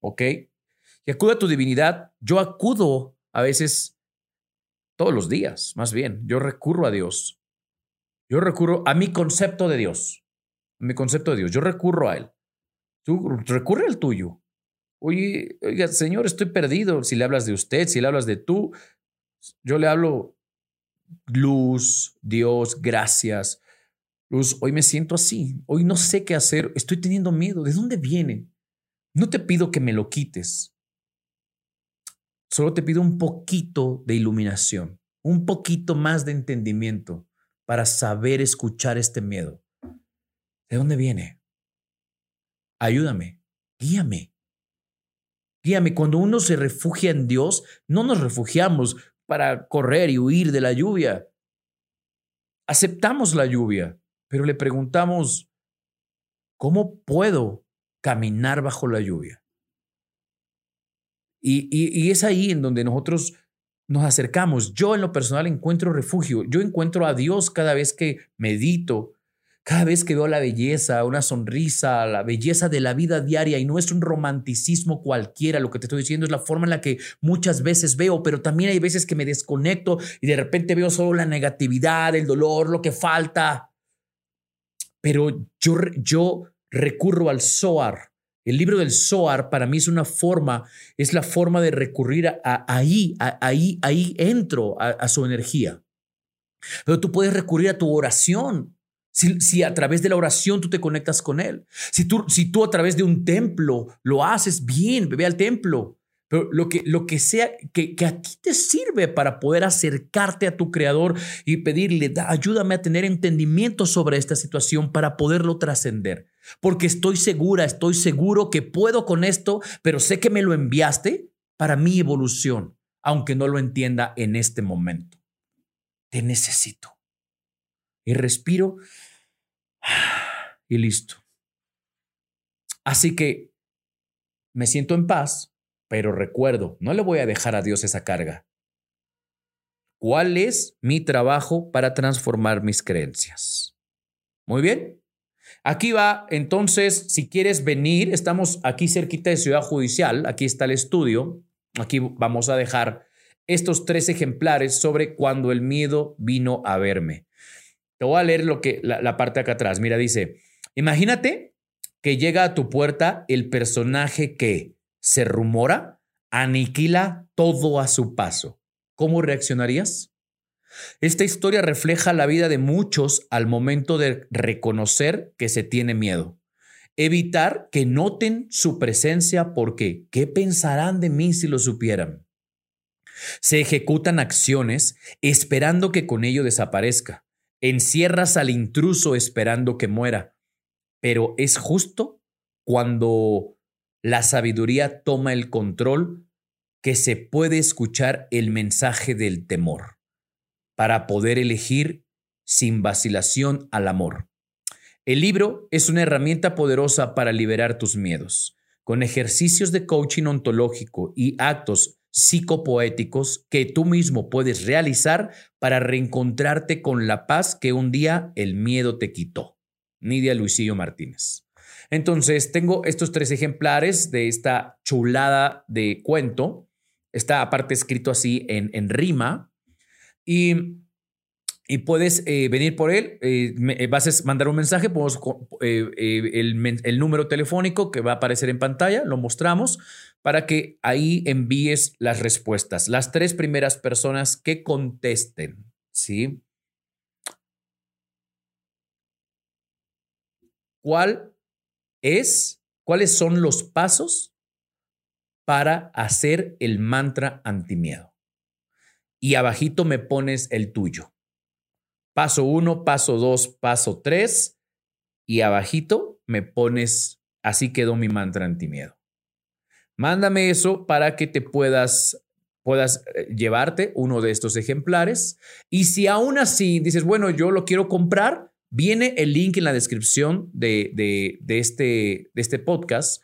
¿Ok? Y acude a tu divinidad. Yo acudo a veces, todos los días, más bien. Yo recurro a Dios. Yo recurro a mi concepto de Dios mi concepto de Dios. Yo recurro a Él. Tú recurre al tuyo. Oye, oiga, Señor, estoy perdido. Si le hablas de usted, si le hablas de tú, yo le hablo luz, Dios, gracias. Luz, hoy me siento así. Hoy no sé qué hacer. Estoy teniendo miedo. ¿De dónde viene? No te pido que me lo quites. Solo te pido un poquito de iluminación, un poquito más de entendimiento para saber escuchar este miedo. ¿De dónde viene? Ayúdame, guíame. Guíame. Cuando uno se refugia en Dios, no nos refugiamos para correr y huir de la lluvia. Aceptamos la lluvia, pero le preguntamos, ¿cómo puedo caminar bajo la lluvia? Y, y, es ahí en donde nosotros nos acercamos. Yo en lo personal encuentro refugio. Yo encuentro a Dios cada vez que medito, cada vez que veo la belleza, una sonrisa, la belleza de la vida diaria, y no es un romanticismo cualquiera, lo que te estoy diciendo es la forma en la que muchas veces veo, pero también hay veces que me desconecto y de repente veo solo la negatividad, el dolor, lo que falta. Pero yo, yo recurro al Zohar. El libro del Zohar para mí es una forma, es la forma de recurrir a, ahí, ahí, ahí entro a, a su energía. Pero tú puedes recurrir a tu oración. Si, a través de la oración tú te conectas con Él. Si tú, si tú a través de un templo lo haces bien, ve al templo. Pero lo que, lo que sea que, que a ti te sirve para poder acercarte a tu Creador y pedirle, ayúdame a tener entendimiento sobre esta situación para poderlo trascender. Porque estoy segura, estoy seguro que puedo con esto, pero sé que me lo enviaste para mi evolución, aunque no lo entienda en este momento. Te necesito. Y respiro y listo. Así que me siento en paz, pero recuerdo, no le voy a dejar a Dios esa carga. ¿Cuál es mi trabajo para transformar mis creencias? Muy bien. Aquí va, entonces, si quieres venir, estamos aquí cerquita de Ciudad Judicial, aquí está el estudio, aquí vamos a dejar estos tres ejemplares sobre cuando el miedo vino a verme. Te voy a leer lo que, la, parte acá atrás. Mira, dice, imagínate que llega a tu puerta el personaje que se rumora, aniquila todo a su paso. ¿Cómo reaccionarías? Esta historia refleja la vida de muchos al momento de reconocer que se tiene miedo. Evitar que noten su presencia porque ¿qué pensarán de mí si lo supieran? Se ejecutan acciones esperando que con ello desaparezca. Encierras al intruso esperando que muera, pero es justo cuando la sabiduría toma el control que se puede escuchar el mensaje del temor para poder elegir sin vacilación al amor. El libro es una herramienta poderosa para liberar tus miedos. Con ejercicios de coaching ontológico y actos psicopoéticos que tú mismo puedes realizar para reencontrarte con la paz que un día el miedo te quitó. Nidia Luisillo Martínez. Entonces, tengo estos tres ejemplares de esta chulada de cuento. Está aparte escrito así en, en rima. Y y puedes eh, venir por él. Eh, eh, vas a mandar un mensaje, el, el, número telefónico que va a aparecer en pantalla, lo mostramos para que ahí envíes las respuestas. Las tres primeras personas que contesten, ¿sí? ¿Cuál es, cuáles son los pasos para hacer el mantra antimiedo? Y abajito me pones el tuyo. Paso uno, paso dos, paso tres. Y abajito me pones Así quedó mi mantra antimiedo. Mándame eso para que te puedas puedas eh, llevarte uno de estos ejemplares. Y si aún así dices, bueno, yo lo quiero comprar, viene el link en la descripción de, de, este, de este podcast.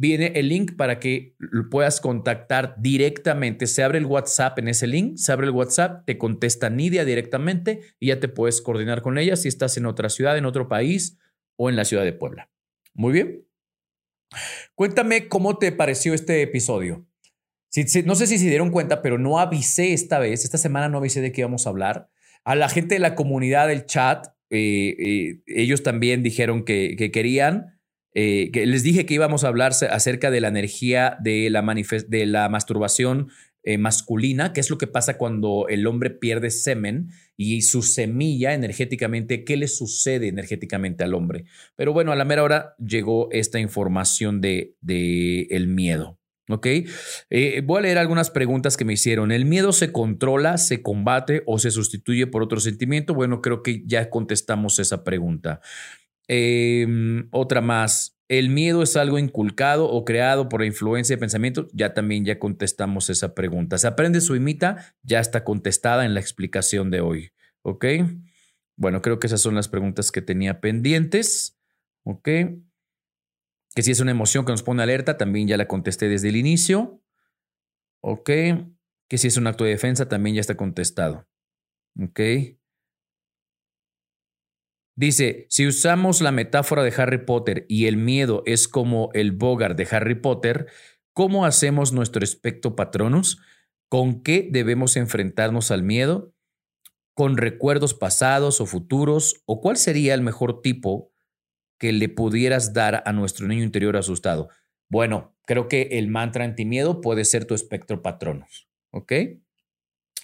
Viene el link para que puedas contactar directamente. Se abre el WhatsApp en ese link, se abre el WhatsApp, te contesta Nidia directamente y ya te puedes coordinar con ella si estás en otra ciudad, en otro país o en la ciudad de Puebla. Muy bien. Cuéntame cómo te pareció este episodio no sé si se dieron cuenta, pero no avisé esta vez, esta semana no avisé de qué íbamos a hablar. A la gente de la comunidad del chat, eh, eh, ellos también dijeron que, querían, eh, que les dije que íbamos a hablar acerca de la energía de la, masturbación masculina, que es lo que pasa cuando el hombre pierde semen y su semilla energéticamente, qué le sucede energéticamente al hombre. Pero bueno, a la mera hora llegó esta información de, de el miedo. ¿Ok? Eh, voy a leer algunas preguntas que me hicieron. ¿El miedo se controla, se combate o se sustituye por otro sentimiento? Bueno, creo que ya contestamos esa pregunta. Em, otra más. ¿El miedo es algo inculcado o creado por la influencia de pensamiento? Ya también ya contestamos esa pregunta. ¿Se aprende su imita? Ya está contestada en la explicación de hoy. ¿Ok? Bueno, creo que esas son las preguntas que tenía pendientes. ¿Ok? que si es una emoción que nos pone alerta, también ya la contesté desde el inicio. Ok. Que si es un acto de defensa, también ya está contestado. Ok. Dice, si usamos la metáfora de Harry Potter y el miedo es como el Bogart de Harry Potter, ¿cómo hacemos nuestro espectro patronus? ¿Con qué debemos enfrentarnos al miedo? ¿Con recuerdos pasados o futuros? ¿O cuál sería el mejor tipo que le pudieras dar a nuestro niño interior asustado? Bueno, creo que el mantra antimiedo puede ser tu espectro patronos. ¿Ok?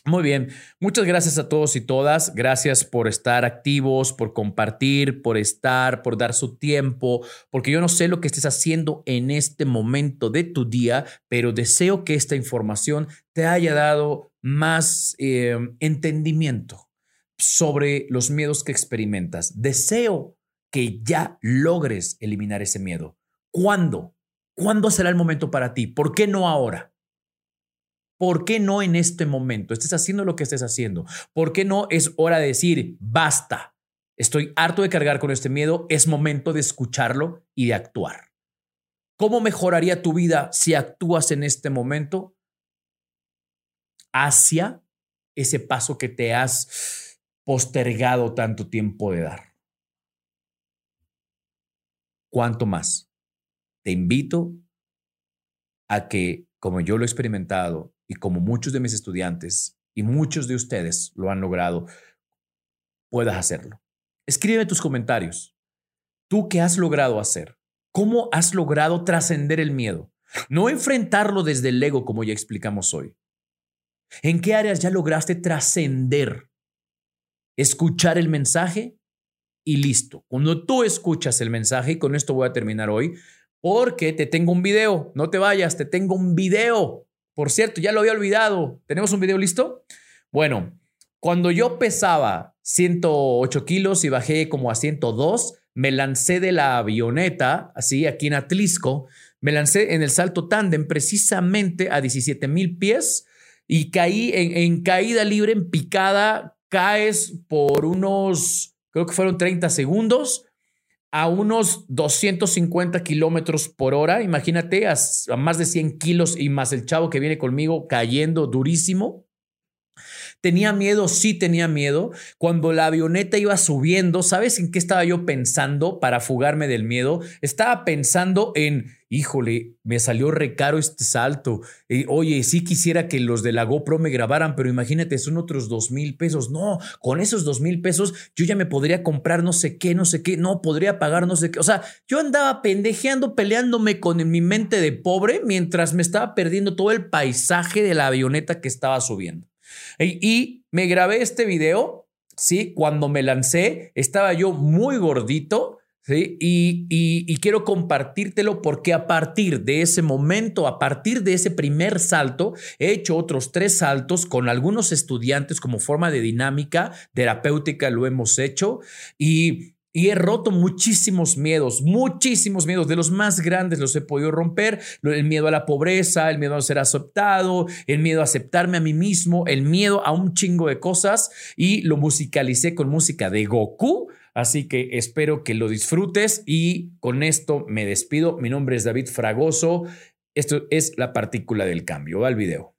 Muy bien, muchas gracias a todos y todas. Gracias por estar activos, por compartir, por estar, por dar su tiempo, porque yo no sé lo que estés haciendo en este momento de tu día, pero deseo que esta información te haya dado más eh, entendimiento sobre los miedos que experimentas. Deseo que ya logres eliminar ese miedo. ¿Cuándo? ¿Cuándo será el momento para ti? ¿Por qué no ahora? ¿Por qué no en este momento? Estés haciendo lo que estés haciendo. ¿Por qué no es hora de decir, basta? Estoy harto de cargar con este miedo, es momento de escucharlo y de actuar. ¿Cómo mejoraría tu vida si actúas en este momento hacia ese paso que te has postergado tanto tiempo de dar? ¿Cuánto más? Te invito a que, como yo lo he experimentado y como muchos de mis estudiantes y muchos de ustedes lo han logrado, puedas hacerlo. Escribe tus comentarios. ¿Tú qué has logrado hacer? ¿Cómo has logrado trascender el miedo? No enfrentarlo desde el ego como ya explicamos hoy. ¿En qué áreas ya lograste trascender? Escuchar el mensaje y listo. Cuando tú escuchas el mensaje, y con esto voy a terminar hoy, porque te tengo un video, no te vayas, te tengo un video. Por cierto, ya lo había olvidado. ¿Tenemos un video listo? Bueno, cuando yo pesaba 108 kilos y bajé como a 102, me lancé de la avioneta, así aquí en Atlisco, me lancé en el salto tándem precisamente a 17 mil pies y caí en, en caída libre, en picada, caes por unos creo que fueron 30 segundos, a unos 250 kilómetros por hora. Imagínate, a, más de 100 kilos y más el chavo que viene conmigo cayendo durísimo. Tenía miedo, sí tenía miedo. Cuando la avioneta iba subiendo, ¿sabes en qué estaba yo pensando para fugarme del miedo? Estaba pensando en híjole, me salió recaro este salto. Eh, oye, sí quisiera que los de la GoPro me grabaran, pero imagínate, son otros dos mil pesos. No, con esos dos mil pesos yo ya me podría comprar no sé qué, no sé qué, no, podría pagar no sé qué. O sea, yo andaba pendejeando, peleándome con mi mente de pobre mientras me estaba perdiendo todo el paisaje de la avioneta que estaba subiendo. y me grabé este video, ¿sí? Cuando me lancé, estaba yo muy gordito ¿sí? Y, quiero compartírtelo porque a partir de ese momento, a partir de ese primer salto, he hecho otros tres saltos con algunos estudiantes como forma de dinámica terapéutica, lo hemos hecho y y he roto muchísimos miedos, muchísimos miedos, de los más grandes los he podido romper, el miedo a la pobreza, el miedo a ser aceptado, el miedo a aceptarme a mí mismo, el miedo a un chingo de cosas y lo musicalicé con música de Goku. Así que espero que lo disfrutes y con esto me despido. Mi nombre es David Fragoso. Esto es la partícula del cambio. Va al video.